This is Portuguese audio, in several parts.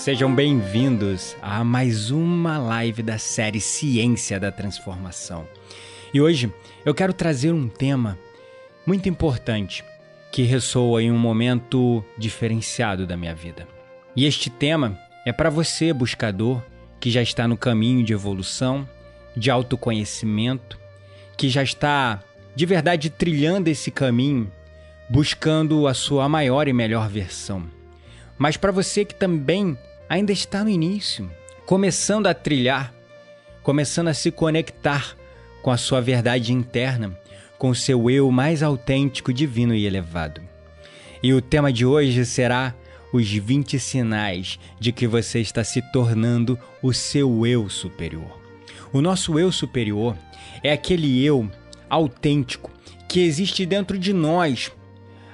Sejam bem-vindos a mais uma live da série Ciência da Transformação. E hoje eu quero trazer um tema muito importante que ressoa em um momento diferenciado da minha vida. E este tema é para você, buscador, que já está no caminho de evolução, de autoconhecimento, que já está de verdade trilhando esse caminho, buscando a sua maior e melhor versão. Mas para você que também ainda está no início, começando a trilhar, começando a se conectar com a sua verdade interna, com o seu eu mais autêntico, divino e elevado. E o tema de hoje será os 20 sinais de que você está se tornando o seu eu superior. O nosso eu superior é aquele eu autêntico que existe dentro de nós,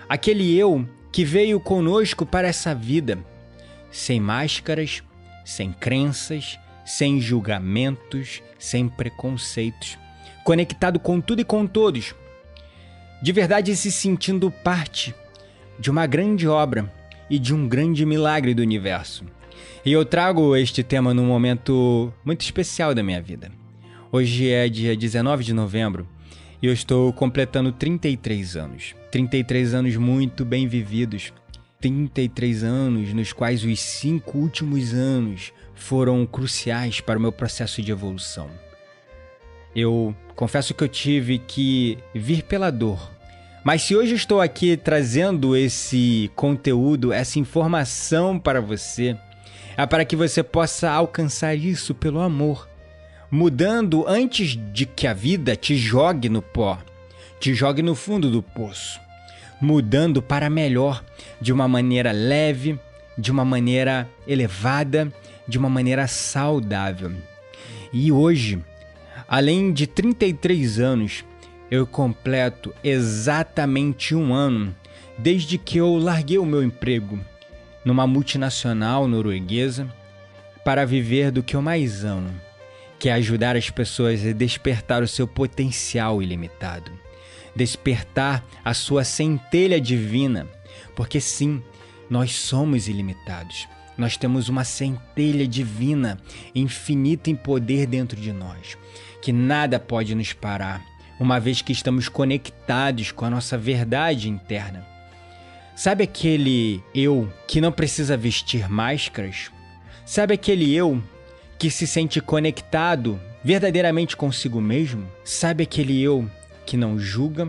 aquele eu que veio conosco para essa vida, sem máscaras, sem crenças, sem julgamentos, sem preconceitos, conectado com tudo e com todos, de verdade se sentindo parte de uma grande obra e de um grande milagre do universo. E eu trago este tema num momento muito especial da minha vida. Hoje é dia 19 de novembro e eu estou completando 33 anos. 33 anos muito bem vividos 33 anos, nos quais os cinco últimos anos foram cruciais para o meu processo de evolução. Eu confesso que eu tive que vir pela dor. Mas se hoje estou aqui trazendo esse conteúdo, essa informação para você, é para que você possa alcançar isso pelo amor, mudando antes de que a vida te jogue no pó, te jogue no fundo do poço mudando para melhor, de uma maneira leve, de uma maneira elevada, de uma maneira saudável. E hoje, além de 33 anos, eu completo exatamente um ano desde que eu larguei o meu emprego numa multinacional norueguesa para viver do que eu mais amo, que é ajudar as pessoas a despertar o seu potencial ilimitado despertar a sua centelha divina, porque sim, nós somos ilimitados. Nós temos uma centelha divina, infinita em poder dentro de nós, que nada pode nos parar, uma vez que estamos conectados com a nossa verdade interna. Sabe aquele eu que não precisa vestir máscaras? Sabe aquele eu que se sente conectado verdadeiramente consigo mesmo? Sabe aquele eu que não julga,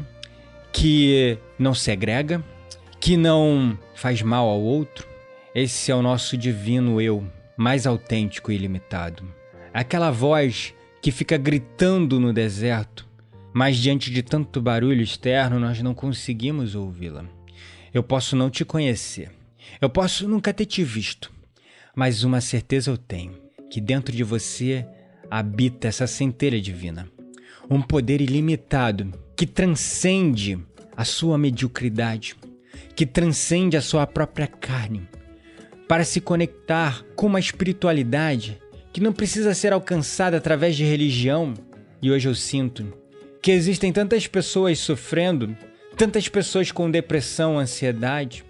que não segrega, que não faz mal ao outro. Esse é o nosso divino eu, mais autêntico e ilimitado. Aquela voz que fica gritando no deserto, mas diante de tanto barulho externo nós não conseguimos ouvi-la. Eu posso não te conhecer, eu posso nunca ter te visto, mas uma certeza eu tenho: que dentro de você habita essa centelha divina um poder ilimitado que transcende a sua mediocridade, que transcende a sua própria carne, para se conectar com uma espiritualidade que não precisa ser alcançada através de religião. E hoje eu sinto que existem tantas pessoas sofrendo, tantas pessoas com depressão, ansiedade,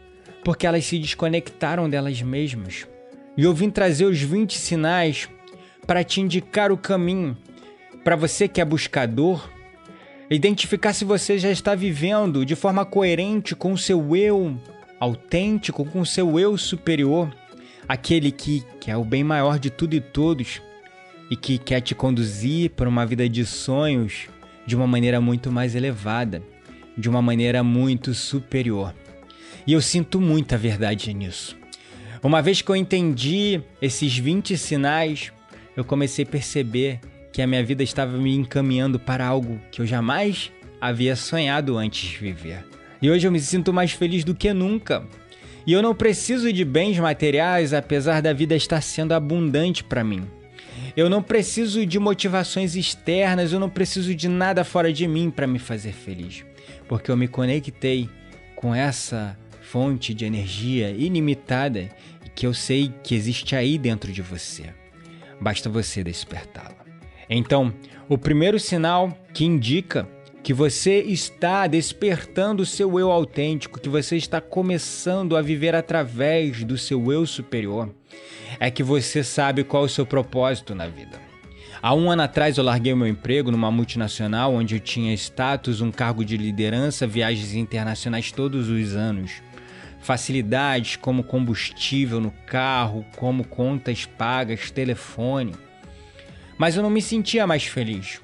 porque elas se desconectaram delas mesmas. E eu vim trazer os 20 sinais para te indicar o caminho para você que é buscador, identificar se você já está vivendo de forma coerente com o seu eu autêntico, com o seu eu superior, aquele que, que é o bem maior de tudo e todos e que quer te conduzir para uma vida de sonhos de uma maneira muito mais elevada, de uma maneira muito superior. E eu sinto muita verdade nisso. Uma vez que eu entendi esses 20 sinais, eu comecei a perceber que a minha vida estava me encaminhando para algo que eu jamais havia sonhado antes de viver. E hoje eu me sinto mais feliz do que nunca. E eu não preciso de bens materiais, apesar da vida estar sendo abundante para mim. Eu não preciso de motivações externas, eu não preciso de nada fora de mim para me fazer feliz, porque eu me conectei com essa fonte de energia ilimitada que eu sei que existe aí dentro de você. Basta você despertá-la. Então, o primeiro sinal que indica que você está despertando o seu eu autêntico, que você está começando a viver através do seu eu superior, é que você sabe qual é o seu propósito na vida. Há um ano atrás eu larguei meu emprego numa multinacional onde eu tinha status, um cargo de liderança, viagens internacionais todos os anos. Facilidades como combustível no carro, como contas pagas, telefone. Mas eu não me sentia mais feliz.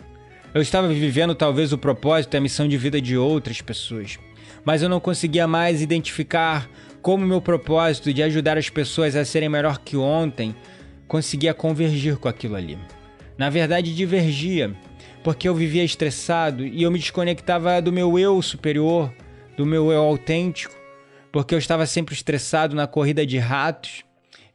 Eu estava vivendo talvez o propósito e a missão de vida de outras pessoas, mas eu não conseguia mais identificar como meu propósito de ajudar as pessoas a serem melhor que ontem conseguia convergir com aquilo ali. Na verdade, divergia, porque eu vivia estressado e eu me desconectava do meu eu superior, do meu eu autêntico, porque eu estava sempre estressado na corrida de ratos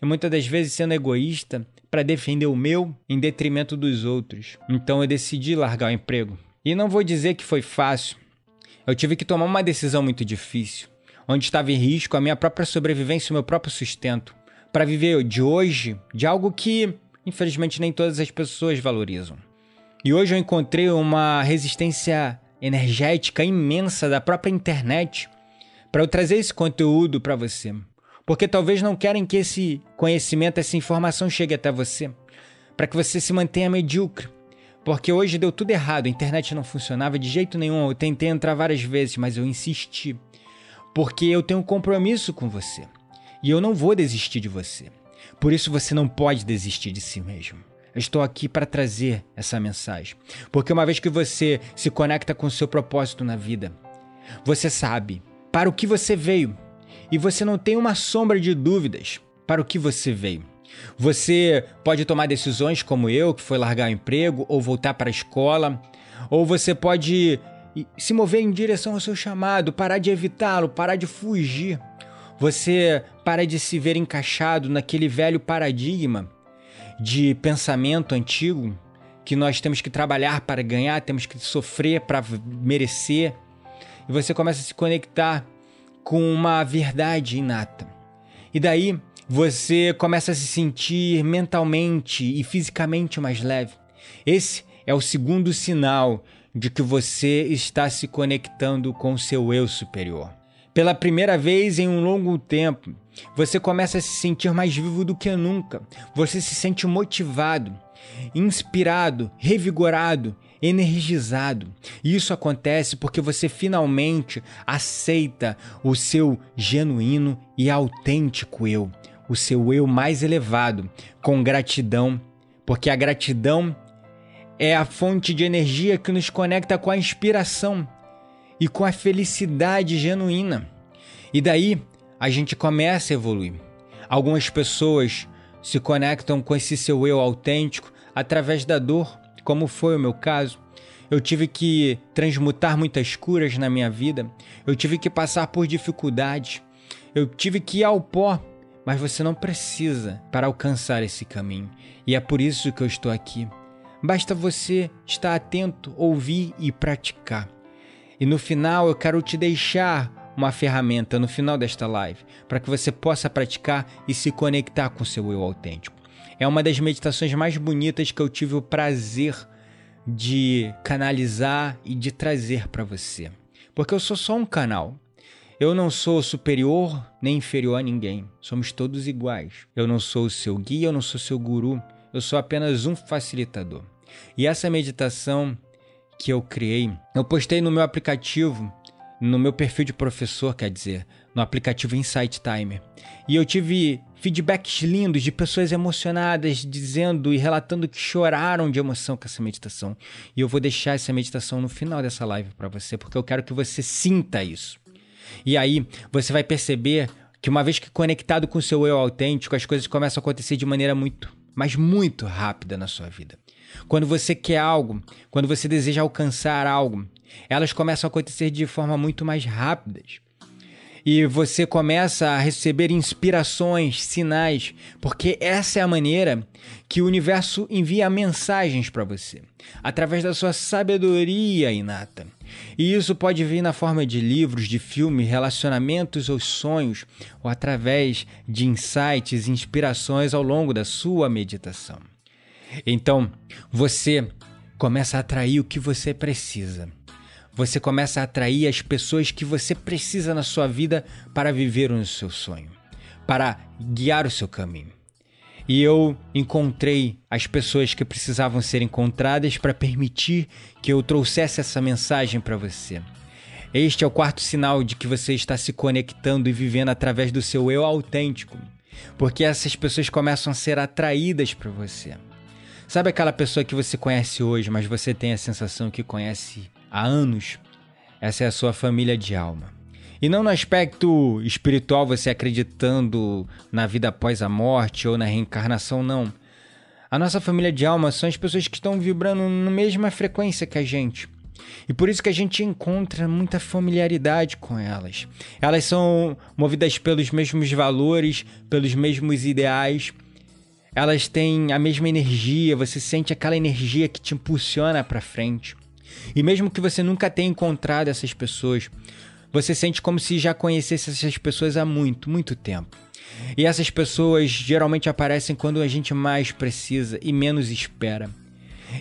e muitas das vezes sendo egoísta para defender o meu em detrimento dos outros. Então eu decidi largar o emprego. E não vou dizer que foi fácil. Eu tive que tomar uma decisão muito difícil, onde estava em risco a minha própria sobrevivência e o meu próprio sustento, para viver de hoje de algo que, infelizmente, nem todas as pessoas valorizam. E hoje eu encontrei uma resistência energética imensa da própria internet para eu trazer esse conteúdo para você porque talvez não querem que esse conhecimento, essa informação chegue até você, para que você se mantenha medíocre. Porque hoje deu tudo errado, a internet não funcionava de jeito nenhum. Eu tentei entrar várias vezes, mas eu insisti. Porque eu tenho um compromisso com você. E eu não vou desistir de você. Por isso você não pode desistir de si mesmo. Eu estou aqui para trazer essa mensagem. Porque uma vez que você se conecta com o seu propósito na vida, você sabe para o que você veio e você não tem uma sombra de dúvidas para o que você veio. Você pode tomar decisões como eu, que foi largar o emprego ou voltar para a escola, ou você pode se mover em direção ao seu chamado, parar de evitá-lo, parar de fugir. Você para de se ver encaixado naquele velho paradigma de pensamento antigo que nós temos que trabalhar para ganhar, temos que sofrer para merecer. E você começa a se conectar com uma verdade inata. E daí você começa a se sentir mentalmente e fisicamente mais leve. Esse é o segundo sinal de que você está se conectando com seu eu superior. Pela primeira vez em um longo tempo, você começa a se sentir mais vivo do que nunca. Você se sente motivado, inspirado, revigorado energizado. E isso acontece porque você finalmente aceita o seu genuíno e autêntico eu, o seu eu mais elevado, com gratidão, porque a gratidão é a fonte de energia que nos conecta com a inspiração e com a felicidade genuína. E daí a gente começa a evoluir. Algumas pessoas se conectam com esse seu eu autêntico através da dor, como foi o meu caso. Eu tive que transmutar muitas curas na minha vida. Eu tive que passar por dificuldades. Eu tive que ir ao pó. Mas você não precisa para alcançar esse caminho. E é por isso que eu estou aqui. Basta você estar atento, ouvir e praticar. E no final eu quero te deixar uma ferramenta no final desta live para que você possa praticar e se conectar com seu eu autêntico. É uma das meditações mais bonitas que eu tive o prazer de canalizar e de trazer para você. Porque eu sou só um canal. Eu não sou superior nem inferior a ninguém. Somos todos iguais. Eu não sou o seu guia, eu não sou seu guru. Eu sou apenas um facilitador. E essa meditação que eu criei, eu postei no meu aplicativo, no meu perfil de professor, quer dizer, no aplicativo Insight Timer. E eu tive feedbacks lindos de pessoas emocionadas dizendo e relatando que choraram de emoção com essa meditação. E eu vou deixar essa meditação no final dessa live para você, porque eu quero que você sinta isso. E aí você vai perceber que uma vez que conectado com o seu eu autêntico, as coisas começam a acontecer de maneira muito, mas muito rápida na sua vida. Quando você quer algo, quando você deseja alcançar algo, elas começam a acontecer de forma muito mais rápida e você começa a receber inspirações, sinais, porque essa é a maneira que o universo envia mensagens para você, através da sua sabedoria inata. E isso pode vir na forma de livros, de filmes, relacionamentos ou sonhos, ou através de insights, inspirações ao longo da sua meditação. Então, você começa a atrair o que você precisa você começa a atrair as pessoas que você precisa na sua vida para viver o seu sonho, para guiar o seu caminho. E eu encontrei as pessoas que precisavam ser encontradas para permitir que eu trouxesse essa mensagem para você. Este é o quarto sinal de que você está se conectando e vivendo através do seu eu autêntico, porque essas pessoas começam a ser atraídas para você. Sabe aquela pessoa que você conhece hoje, mas você tem a sensação que conhece há anos, essa é a sua família de alma. E não no aspecto espiritual, você acreditando na vida após a morte ou na reencarnação, não. A nossa família de alma são as pessoas que estão vibrando na mesma frequência que a gente. E por isso que a gente encontra muita familiaridade com elas. Elas são movidas pelos mesmos valores, pelos mesmos ideais. Elas têm a mesma energia, você sente aquela energia que te impulsiona para frente. E mesmo que você nunca tenha encontrado essas pessoas, você sente como se já conhecesse essas pessoas há muito, muito tempo. E essas pessoas geralmente aparecem quando a gente mais precisa e menos espera.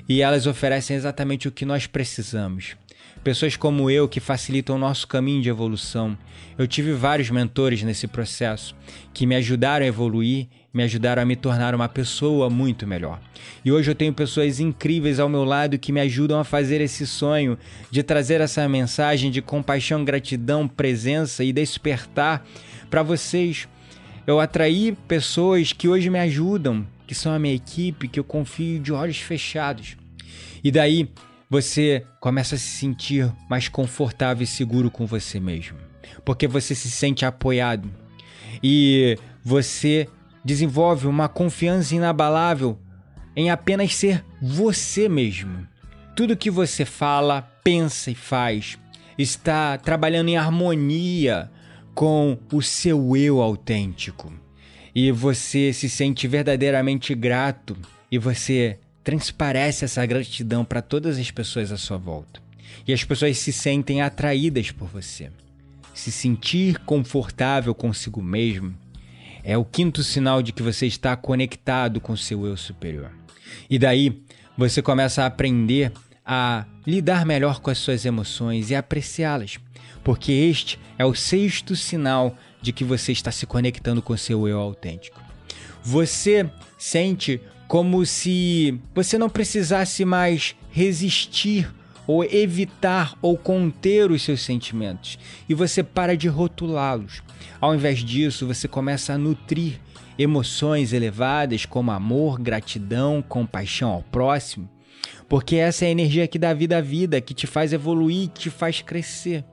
E elas oferecem exatamente o que nós precisamos. Pessoas como eu que facilitam o nosso caminho de evolução. Eu tive vários mentores nesse processo que me ajudaram a evoluir me ajudaram a me tornar uma pessoa muito melhor. E hoje eu tenho pessoas incríveis ao meu lado que me ajudam a fazer esse sonho de trazer essa mensagem de compaixão, gratidão, presença e despertar para vocês. Eu atraí pessoas que hoje me ajudam, que são a minha equipe, que eu confio de olhos fechados. E daí você começa a se sentir mais confortável e seguro com você mesmo, porque você se sente apoiado e você desenvolve uma confiança inabalável em apenas ser você mesmo. Tudo que você fala, pensa e faz está trabalhando em harmonia com o seu eu autêntico. E você se sente verdadeiramente grato e você transparece essa gratidão para todas as pessoas à sua volta. E as pessoas se sentem atraídas por você. Se sentir confortável consigo mesmo é o quinto sinal de que você está conectado com seu eu superior. E daí você começa a aprender a lidar melhor com as suas emoções e apreciá-las, porque este é o sexto sinal de que você está se conectando com seu eu autêntico. Você sente como se você não precisasse mais resistir ou evitar ou conter os seus sentimentos e você para de rotulá-los. Ao invés disso, você começa a nutrir emoções elevadas como amor, gratidão, compaixão ao próximo, porque essa é a energia que dá vida à vida, que te faz evoluir, que te faz crescer.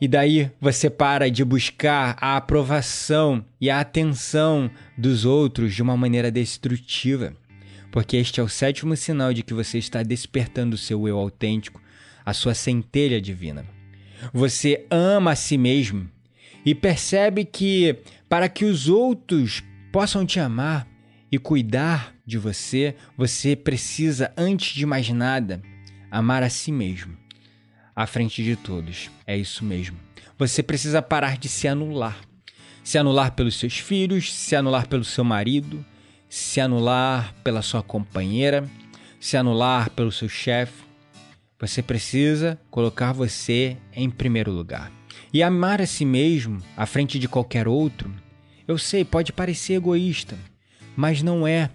E daí você para de buscar a aprovação e a atenção dos outros de uma maneira destrutiva, porque este é o sétimo sinal de que você está despertando o seu eu autêntico, a sua centelha divina. Você ama a si mesmo e percebe que para que os outros possam te amar e cuidar de você, você precisa, antes de mais nada, amar a si mesmo, à frente de todos. É isso mesmo. Você precisa parar de se anular. Se anular pelos seus filhos, se anular pelo seu marido, se anular pela sua companheira, se anular pelo seu chefe. Você precisa colocar você em primeiro lugar. E amar a si mesmo à frente de qualquer outro, eu sei, pode parecer egoísta, mas não é.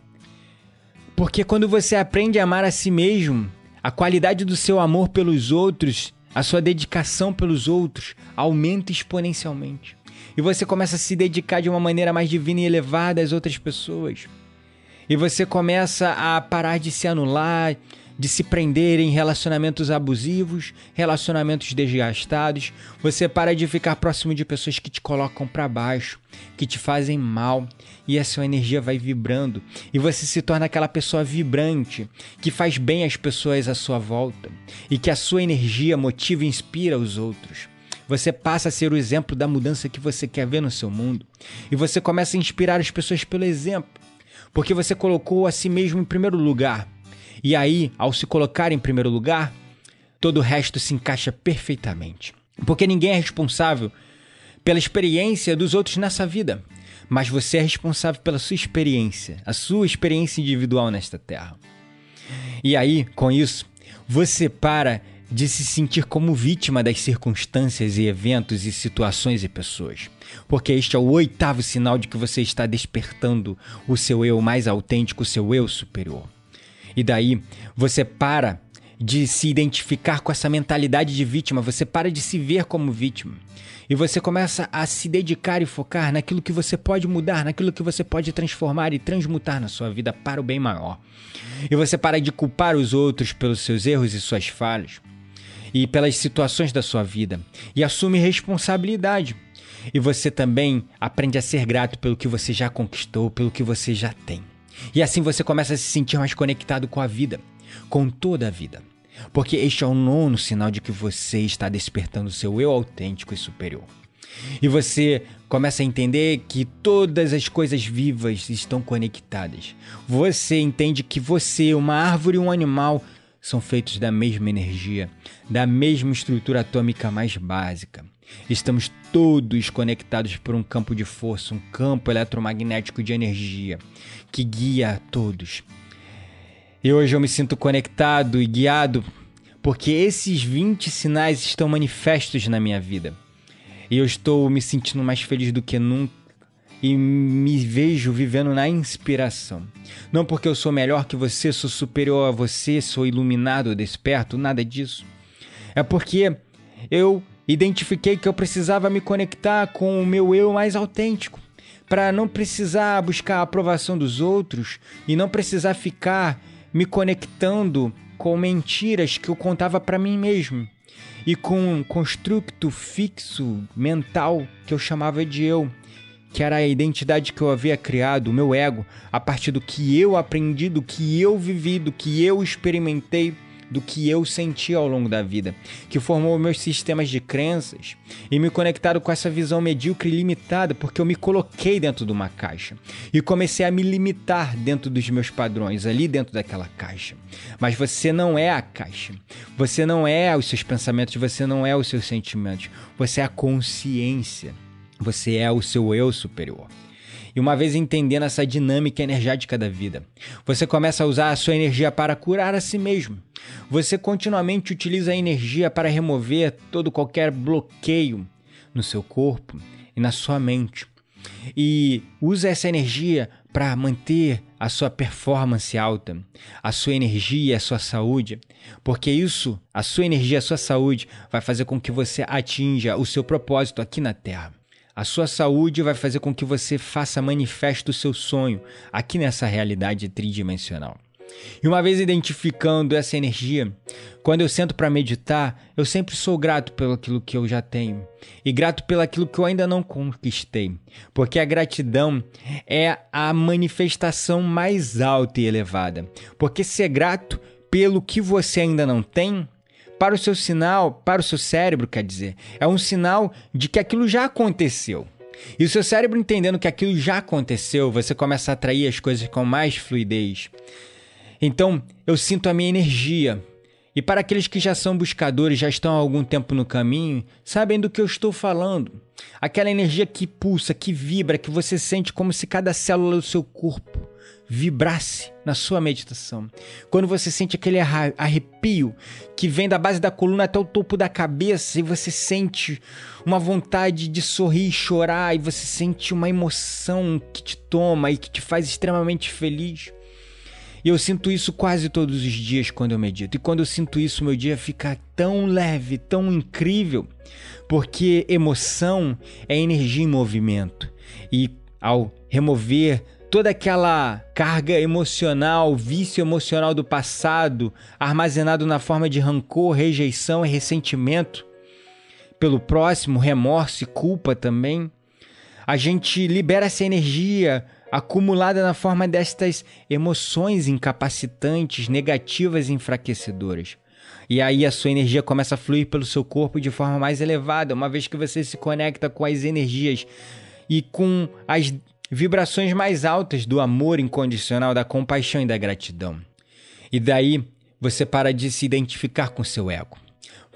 Porque quando você aprende a amar a si mesmo, a qualidade do seu amor pelos outros, a sua dedicação pelos outros aumenta exponencialmente. E você começa a se dedicar de uma maneira mais divina e elevada às outras pessoas. E você começa a parar de se anular, de se prender em relacionamentos abusivos, relacionamentos desgastados. Você para de ficar próximo de pessoas que te colocam para baixo, que te fazem mal, e a sua energia vai vibrando. E você se torna aquela pessoa vibrante, que faz bem às pessoas à sua volta, e que a sua energia motiva e inspira os outros. Você passa a ser o exemplo da mudança que você quer ver no seu mundo. E você começa a inspirar as pessoas pelo exemplo. Porque você colocou a si mesmo em primeiro lugar e aí, ao se colocar em primeiro lugar, todo o resto se encaixa perfeitamente. Porque ninguém é responsável pela experiência dos outros nessa vida, mas você é responsável pela sua experiência, a sua experiência individual nesta terra. E aí, com isso, você para de se sentir como vítima das circunstâncias e eventos e situações e pessoas. Porque este é o oitavo sinal de que você está despertando o seu eu mais autêntico, o seu eu superior. E daí você para de se identificar com essa mentalidade de vítima, você para de se ver como vítima. E você começa a se dedicar e focar naquilo que você pode mudar, naquilo que você pode transformar e transmutar na sua vida para o bem maior. E você para de culpar os outros pelos seus erros e suas falhas e pelas situações da sua vida e assume responsabilidade. E você também aprende a ser grato pelo que você já conquistou, pelo que você já tem. E assim você começa a se sentir mais conectado com a vida, com toda a vida. Porque este é o nono sinal de que você está despertando o seu eu autêntico e superior. E você começa a entender que todas as coisas vivas estão conectadas. Você entende que você, uma árvore e um animal são feitos da mesma energia, da mesma estrutura atômica mais básica. Estamos todos conectados por um campo de força, um campo eletromagnético de energia que guia a todos. E hoje eu me sinto conectado e guiado porque esses 20 sinais estão manifestos na minha vida. E eu estou me sentindo mais feliz do que nunca e me vejo vivendo na inspiração. Não porque eu sou melhor que você, sou superior a você, sou iluminado desperto, nada disso. É porque eu identifiquei que eu precisava me conectar com o meu eu mais autêntico para não precisar buscar a aprovação dos outros e não precisar ficar me conectando com mentiras que eu contava para mim mesmo e com um construto fixo mental que eu chamava de eu, que era a identidade que eu havia criado, o meu ego, a partir do que eu aprendi, do que eu vivi, do que eu experimentei do que eu senti ao longo da vida, que formou meus sistemas de crenças e me conectaram com essa visão medíocre e limitada, porque eu me coloquei dentro de uma caixa e comecei a me limitar dentro dos meus padrões, ali dentro daquela caixa. Mas você não é a caixa. Você não é os seus pensamentos, você não é os seus sentimentos. Você é a consciência. Você é o seu eu superior. E uma vez entendendo essa dinâmica energética da vida, você começa a usar a sua energia para curar a si mesmo. Você continuamente utiliza a energia para remover todo qualquer bloqueio no seu corpo e na sua mente. E usa essa energia para manter a sua performance alta, a sua energia, a sua saúde, porque isso, a sua energia, a sua saúde, vai fazer com que você atinja o seu propósito aqui na Terra. A sua saúde vai fazer com que você faça manifesto o seu sonho aqui nessa realidade tridimensional. E uma vez identificando essa energia, quando eu sento para meditar, eu sempre sou grato pelo aquilo que eu já tenho e grato pelo aquilo que eu ainda não conquistei, porque a gratidão é a manifestação mais alta e elevada. Porque ser grato pelo que você ainda não tem para o seu sinal, para o seu cérebro, quer dizer, é um sinal de que aquilo já aconteceu. E o seu cérebro entendendo que aquilo já aconteceu, você começa a atrair as coisas com mais fluidez. Então, eu sinto a minha energia. E para aqueles que já são buscadores, já estão há algum tempo no caminho, sabem do que eu estou falando. Aquela energia que pulsa, que vibra, que você sente como se cada célula do seu corpo vibrasse na sua meditação. Quando você sente aquele arrepio que vem da base da coluna até o topo da cabeça e você sente uma vontade de sorrir e chorar e você sente uma emoção que te toma e que te faz extremamente feliz. E eu sinto isso quase todos os dias quando eu medito. E quando eu sinto isso, meu dia fica tão leve, tão incrível, porque emoção é energia em movimento. E ao remover toda aquela carga emocional, vício emocional do passado, armazenado na forma de rancor, rejeição e ressentimento pelo próximo, remorso e culpa também, a gente libera essa energia acumulada na forma destas emoções incapacitantes, negativas e enfraquecedoras. E aí a sua energia começa a fluir pelo seu corpo de forma mais elevada, uma vez que você se conecta com as energias e com as vibrações mais altas do amor incondicional, da compaixão e da gratidão. E daí você para de se identificar com seu ego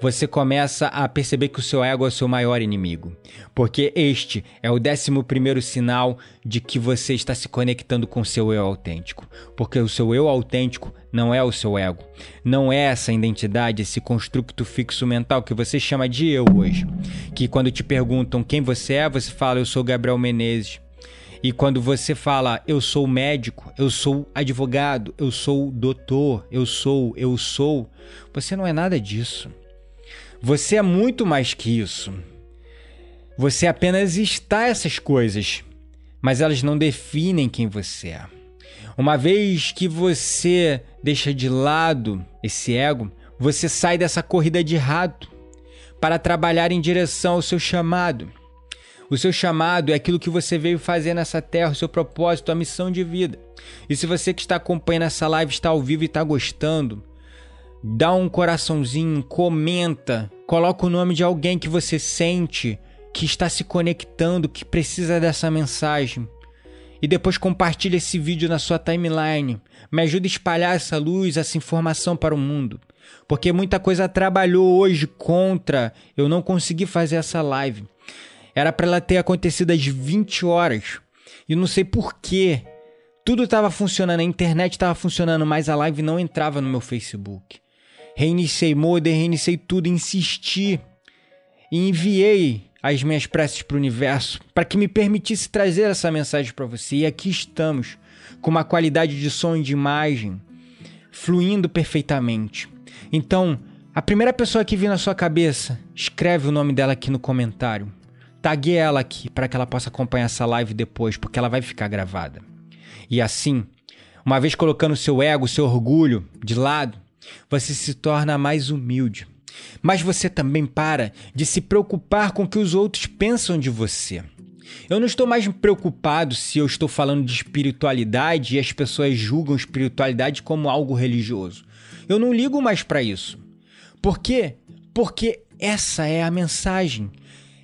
você começa a perceber que o seu ego é o seu maior inimigo. Porque este é o décimo primeiro sinal de que você está se conectando com seu eu autêntico. Porque o seu eu autêntico não é o seu ego. Não é essa identidade, esse construto fixo mental que você chama de eu hoje. Que quando te perguntam quem você é, você fala, eu sou Gabriel Menezes. E quando você fala eu sou médico, eu sou advogado, eu sou doutor, eu sou, eu sou, você não é nada disso. Você é muito mais que isso. Você apenas está essas coisas, mas elas não definem quem você é. Uma vez que você deixa de lado esse ego, você sai dessa corrida de rato para trabalhar em direção ao seu chamado. O seu chamado é aquilo que você veio fazer nessa terra, o seu propósito, a missão de vida. E se você que está acompanhando essa live está ao vivo e está gostando, dá um coraçãozinho, comenta, coloca o nome de alguém que você sente que está se conectando, que precisa dessa mensagem. E depois compartilha esse vídeo na sua timeline. Me ajuda a espalhar essa luz, essa informação para o mundo. Porque muita coisa trabalhou hoje contra eu não consegui fazer essa live. Era para ela ter acontecido às 20 horas. E não sei porquê. Tudo estava funcionando, a internet estava funcionando, mas a live não entrava no meu Facebook reiniciei modem, reiniciei tudo, insisti e enviei as minhas preces para o universo para que me permitisse trazer essa mensagem para você. E aqui estamos, com uma qualidade de som e de imagem fluindo perfeitamente. Então, a primeira pessoa que vir na sua cabeça, escreve o nome dela aqui no comentário. Tague ela aqui para que ela possa acompanhar essa live depois, porque ela vai ficar gravada. E assim, uma vez colocando seu ego, seu orgulho de lado, você se torna mais humilde. Mas você também para de se preocupar com o que os outros pensam de você. Eu não estou mais preocupado se eu estou falando de espiritualidade e as pessoas julgam espiritualidade como algo religioso. Eu não ligo mais para isso. Por quê? Porque essa é a mensagem.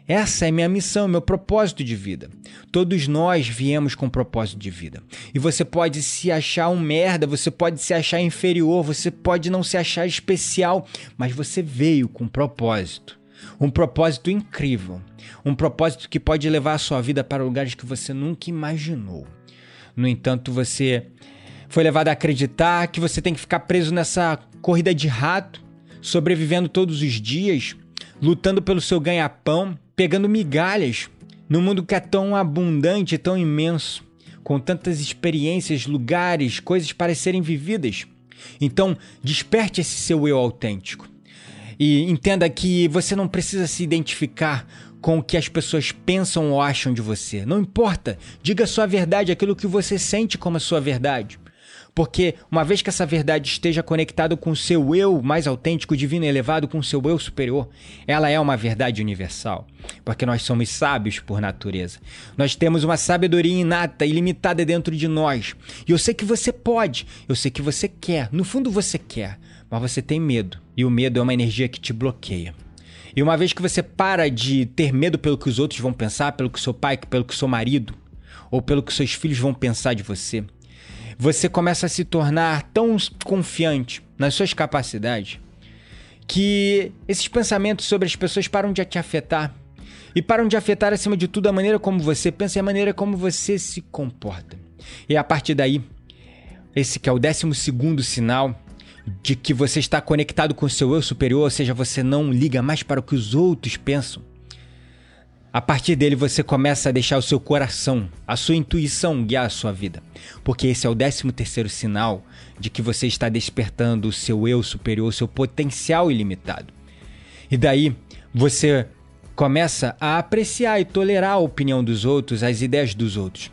Essa é minha missão, meu propósito de vida. Todos nós viemos com propósito de vida. E você pode se achar um merda, você pode se achar inferior, você pode não se achar especial, mas você veio com propósito. Um propósito incrível. Um propósito que pode levar a sua vida para lugares que você nunca imaginou. No entanto, você foi levado a acreditar que você tem que ficar preso nessa corrida de rato, sobrevivendo todos os dias, lutando pelo seu ganha-pão pegando migalhas no mundo que é tão abundante, tão imenso, com tantas experiências, lugares, coisas para serem vividas. Então, desperte esse seu eu autêntico. E entenda que você não precisa se identificar com o que as pessoas pensam ou acham de você. Não importa. Diga a sua verdade, aquilo que você sente como a sua verdade. Porque uma vez que essa verdade esteja conectada com o seu eu mais autêntico, divino e elevado, com o seu eu superior, ela é uma verdade universal. Porque nós somos sábios por natureza. Nós temos uma sabedoria inata, ilimitada dentro de nós. E eu sei que você pode, eu sei que você quer, no fundo você quer, mas você tem medo. E o medo é uma energia que te bloqueia. E uma vez que você para de ter medo pelo que os outros vão pensar, pelo que seu pai, pelo que seu marido, ou pelo que seus filhos vão pensar de você, você começa a se tornar tão confiante nas suas capacidades que esses pensamentos sobre as pessoas param de te afetar. E param de afetar, acima de tudo, a maneira como você pensa e a maneira como você se comporta. E a partir daí, esse que é o décimo segundo sinal de que você está conectado com o seu eu superior, ou seja, você não liga mais para o que os outros pensam. A partir dele você começa a deixar o seu coração, a sua intuição guiar a sua vida. Porque esse é o décimo terceiro sinal de que você está despertando o seu eu superior, o seu potencial ilimitado. E daí você começa a apreciar e tolerar a opinião dos outros, as ideias dos outros.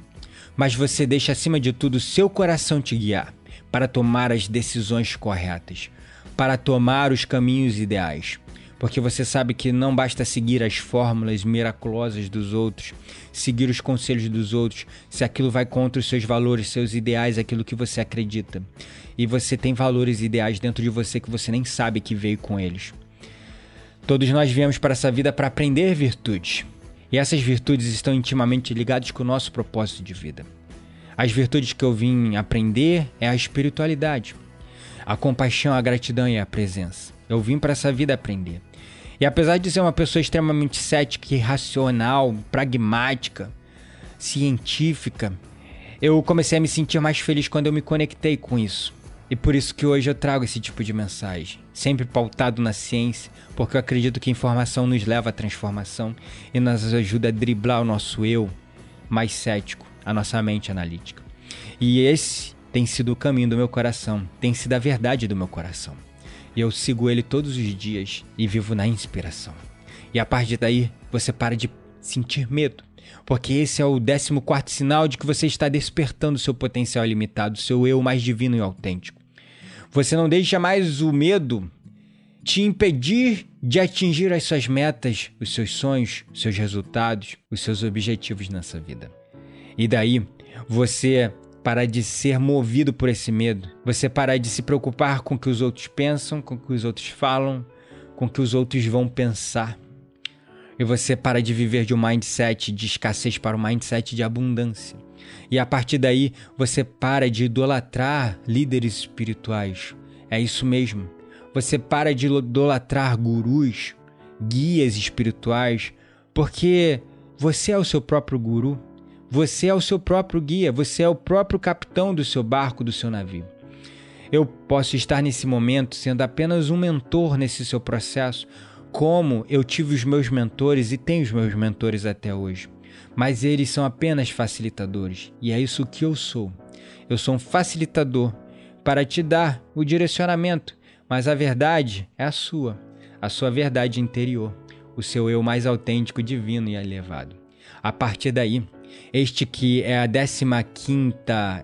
Mas você deixa acima de tudo o seu coração te guiar para tomar as decisões corretas, para tomar os caminhos ideais porque você sabe que não basta seguir as fórmulas miraculosas dos outros, seguir os conselhos dos outros, se aquilo vai contra os seus valores, seus ideais, aquilo que você acredita. E você tem valores e ideais dentro de você que você nem sabe que veio com eles. Todos nós viemos para essa vida para aprender virtudes. E essas virtudes estão intimamente ligadas com o nosso propósito de vida. As virtudes que eu vim aprender é a espiritualidade, a compaixão, a gratidão e a presença. Eu vim para essa vida aprender. E apesar de ser uma pessoa extremamente cética e racional, pragmática, científica, eu comecei a me sentir mais feliz quando eu me conectei com isso. E por isso que hoje eu trago esse tipo de mensagem, sempre pautado na ciência, porque eu acredito que informação nos leva à transformação e nos ajuda a driblar o nosso eu mais cético, a nossa mente analítica. E esse tem sido o caminho do meu coração, tem sido a verdade do meu coração. E eu sigo ele todos os dias e vivo na inspiração. E a partir daí, você para de sentir medo. Porque esse é o 14 sinal de que você está despertando seu potencial ilimitado, seu eu mais divino e autêntico. Você não deixa mais o medo te impedir de atingir as suas metas, os seus sonhos, os seus resultados, os seus objetivos nessa vida. E daí, você parar de ser movido por esse medo. Você parar de se preocupar com o que os outros pensam, com o que os outros falam, com o que os outros vão pensar. E você para de viver de um mindset de escassez para um mindset de abundância. E a partir daí você para de idolatrar líderes espirituais. É isso mesmo. Você para de idolatrar gurus, guias espirituais, porque você é o seu próprio guru. Você é o seu próprio guia, você é o próprio capitão do seu barco, do seu navio. Eu posso estar nesse momento sendo apenas um mentor nesse seu processo, como eu tive os meus mentores e tenho os meus mentores até hoje. Mas eles são apenas facilitadores, e é isso que eu sou. Eu sou um facilitador para te dar o direcionamento, mas a verdade é a sua, a sua verdade interior, o seu eu mais autêntico, divino e elevado. A partir daí, este que é a 15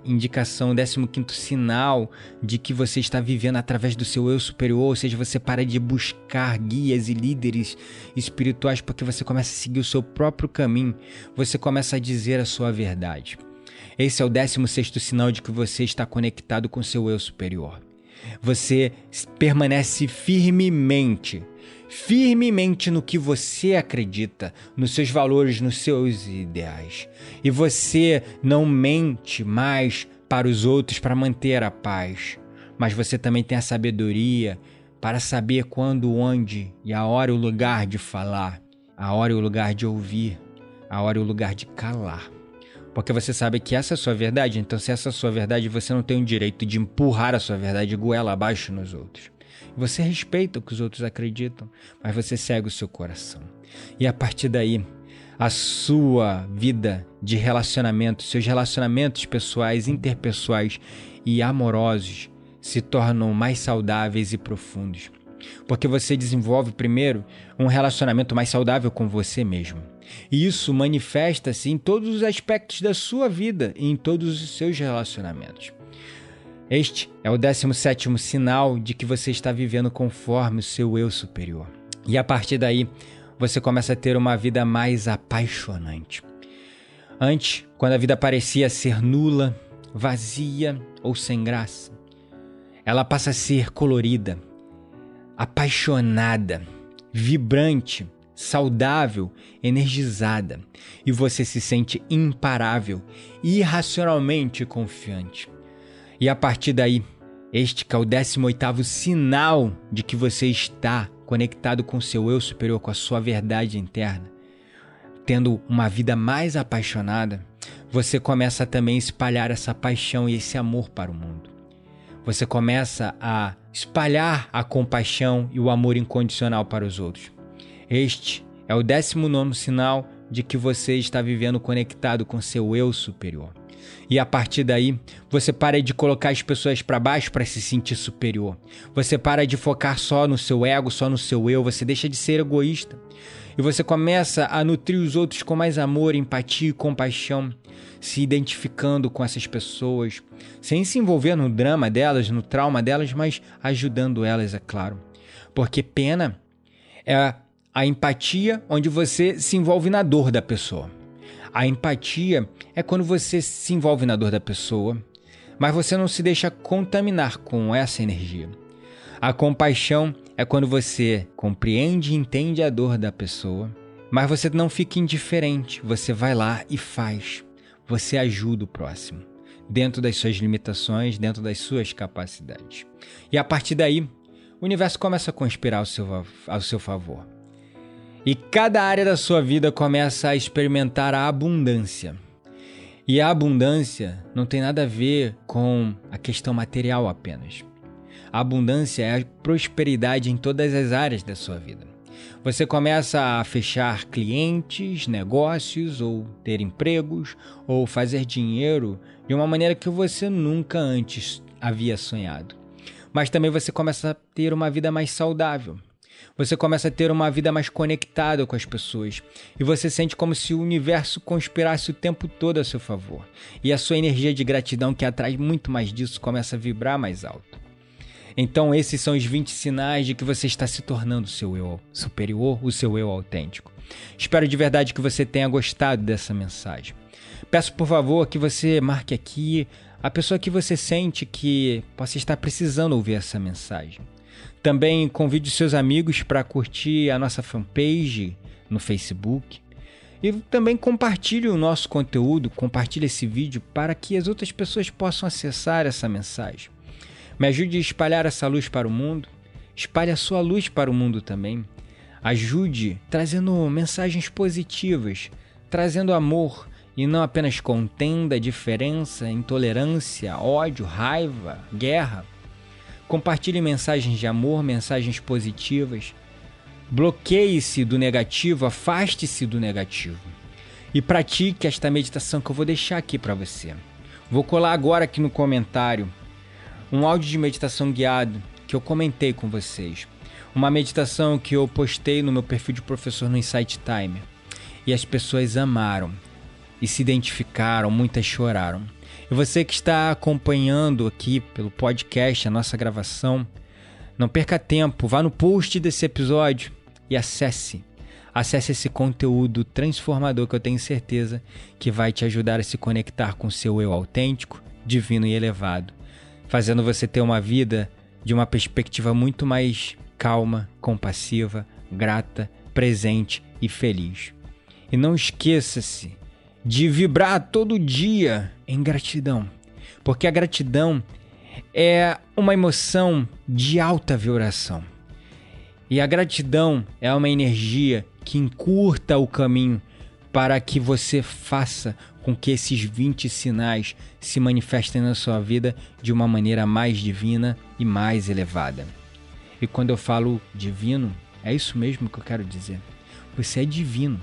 indicação, 15 sinal de que você está vivendo através do seu eu superior, ou seja, você para de buscar guias e líderes espirituais porque você começa a seguir o seu próprio caminho, você começa a dizer a sua verdade. Esse é o 16 sinal de que você está conectado com seu eu superior. Você permanece firmemente firmemente no que você acredita, nos seus valores, nos seus ideais. E você não mente mais para os outros para manter a paz, mas você também tem a sabedoria para saber quando, onde e a hora e o lugar de falar, a hora e o lugar de ouvir, a hora e o lugar de calar. Porque você sabe que essa é a sua verdade, então se essa é a sua verdade, você não tem o direito de empurrar a sua verdade goela abaixo nos outros. Você respeita o que os outros acreditam, mas você segue o seu coração. E a partir daí, a sua vida de relacionamento, seus relacionamentos pessoais, interpessoais e amorosos se tornam mais saudáveis e profundos. Porque você desenvolve primeiro um relacionamento mais saudável com você mesmo. E isso manifesta-se em todos os aspectos da sua vida e em todos os seus relacionamentos. Este é o 17 sinal de que você está vivendo conforme o seu eu superior. E a partir daí, você começa a ter uma vida mais apaixonante. Antes, quando a vida parecia ser nula, vazia ou sem graça, ela passa a ser colorida, apaixonada, vibrante, saudável, energizada, e você se sente imparável, irracionalmente confiante. E a partir daí, este é o 18 sinal de que você está conectado com seu eu superior, com a sua verdade interna, tendo uma vida mais apaixonada, você começa a também espalhar essa paixão e esse amor para o mundo. Você começa a espalhar a compaixão e o amor incondicional para os outros. Este é o 19 sinal de que você está vivendo conectado com seu eu superior. E a partir daí, você para de colocar as pessoas para baixo para se sentir superior. Você para de focar só no seu ego, só no seu eu, você deixa de ser egoísta. E você começa a nutrir os outros com mais amor, empatia e compaixão, se identificando com essas pessoas, sem se envolver no drama delas, no trauma delas, mas ajudando elas, é claro. Porque pena é a empatia onde você se envolve na dor da pessoa. A empatia é quando você se envolve na dor da pessoa, mas você não se deixa contaminar com essa energia. A compaixão é quando você compreende e entende a dor da pessoa, mas você não fica indiferente, você vai lá e faz. Você ajuda o próximo, dentro das suas limitações, dentro das suas capacidades. E a partir daí, o universo começa a conspirar ao seu, ao seu favor. E cada área da sua vida começa a experimentar a abundância. E a abundância não tem nada a ver com a questão material apenas. A abundância é a prosperidade em todas as áreas da sua vida. Você começa a fechar clientes, negócios, ou ter empregos, ou fazer dinheiro de uma maneira que você nunca antes havia sonhado. Mas também você começa a ter uma vida mais saudável. Você começa a ter uma vida mais conectada com as pessoas. E você sente como se o universo conspirasse o tempo todo a seu favor. E a sua energia de gratidão, que atrai muito mais disso, começa a vibrar mais alto. Então, esses são os 20 sinais de que você está se tornando o seu eu superior, o seu eu autêntico. Espero de verdade que você tenha gostado dessa mensagem. Peço por favor que você marque aqui a pessoa que você sente que possa estar precisando ouvir essa mensagem. Também convide seus amigos para curtir a nossa fanpage no Facebook. E também compartilhe o nosso conteúdo, compartilhe esse vídeo para que as outras pessoas possam acessar essa mensagem. Me ajude a espalhar essa luz para o mundo. Espalhe a sua luz para o mundo também. Ajude trazendo mensagens positivas, trazendo amor e não apenas contenda, diferença, intolerância, ódio, raiva, guerra. Compartilhe mensagens de amor, mensagens positivas. Bloqueie-se do negativo, afaste-se do negativo. E pratique esta meditação que eu vou deixar aqui para você. Vou colar agora aqui no comentário um áudio de meditação guiado que eu comentei com vocês. Uma meditação que eu postei no meu perfil de professor no Insight Time. E as pessoas amaram e se identificaram, muitas choraram. E você que está acompanhando aqui pelo podcast a nossa gravação, não perca tempo, vá no post desse episódio e acesse. Acesse esse conteúdo transformador que eu tenho certeza que vai te ajudar a se conectar com seu eu autêntico, divino e elevado, fazendo você ter uma vida de uma perspectiva muito mais calma, compassiva, grata, presente e feliz. E não esqueça-se de vibrar todo dia em gratidão, porque a gratidão é uma emoção de alta vibração. E a gratidão é uma energia que encurta o caminho para que você faça com que esses 20 sinais se manifestem na sua vida de uma maneira mais divina e mais elevada. E quando eu falo divino, é isso mesmo que eu quero dizer. Você é divino,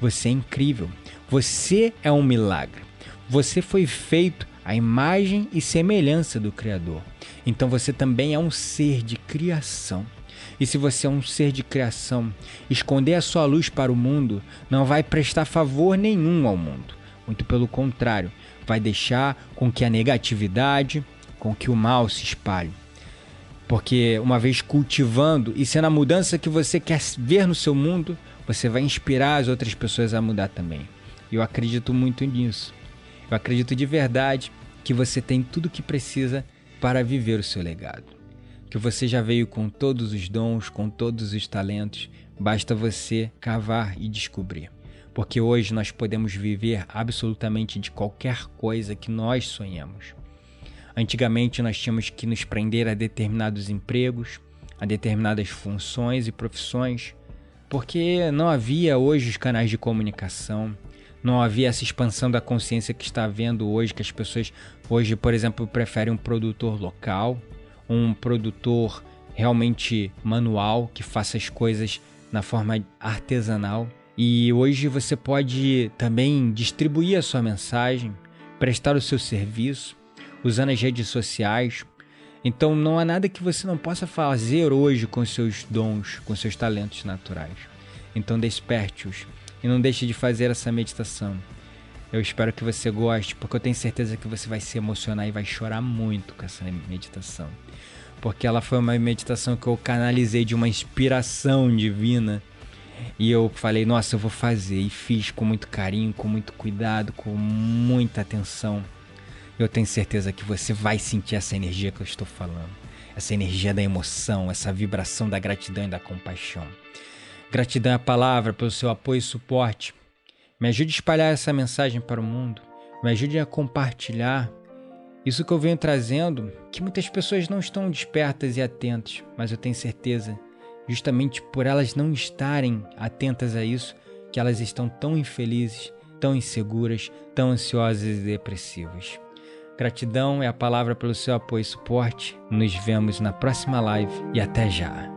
você é incrível, você é um milagre. Você foi feito à imagem e semelhança do Criador. Então você também é um ser de criação. E se você é um ser de criação, esconder a sua luz para o mundo não vai prestar favor nenhum ao mundo. Muito pelo contrário, vai deixar com que a negatividade, com que o mal se espalhe. Porque uma vez cultivando e sendo a mudança que você quer ver no seu mundo, você vai inspirar as outras pessoas a mudar também. Eu acredito muito nisso. Eu acredito de verdade que você tem tudo o que precisa para viver o seu legado. Que você já veio com todos os dons, com todos os talentos, basta você cavar e descobrir. Porque hoje nós podemos viver absolutamente de qualquer coisa que nós sonhamos. Antigamente nós tínhamos que nos prender a determinados empregos, a determinadas funções e profissões, porque não havia hoje os canais de comunicação, não havia essa expansão da consciência que está havendo hoje, que as pessoas hoje, por exemplo, preferem um produtor local, um produtor realmente manual, que faça as coisas na forma artesanal. E hoje você pode também distribuir a sua mensagem, prestar o seu serviço, usando as redes sociais. Então não há nada que você não possa fazer hoje com seus dons, com seus talentos naturais. Então desperte-os e não deixe de fazer essa meditação. Eu espero que você goste, porque eu tenho certeza que você vai se emocionar e vai chorar muito com essa meditação. Porque ela foi uma meditação que eu canalizei de uma inspiração divina e eu falei, nossa, eu vou fazer. E fiz com muito carinho, com muito cuidado, com muita atenção. Eu tenho certeza que você vai sentir essa energia que eu estou falando. Essa energia da emoção, essa vibração da gratidão e da compaixão. Gratidão é a palavra pelo seu apoio e suporte. Me ajude a espalhar essa mensagem para o mundo. Me ajude a compartilhar isso que eu venho trazendo, que muitas pessoas não estão despertas e atentas, mas eu tenho certeza justamente por elas não estarem atentas a isso, que elas estão tão infelizes, tão inseguras, tão ansiosas e depressivas. Gratidão é a palavra pelo seu apoio e suporte. Nos vemos na próxima live e até já.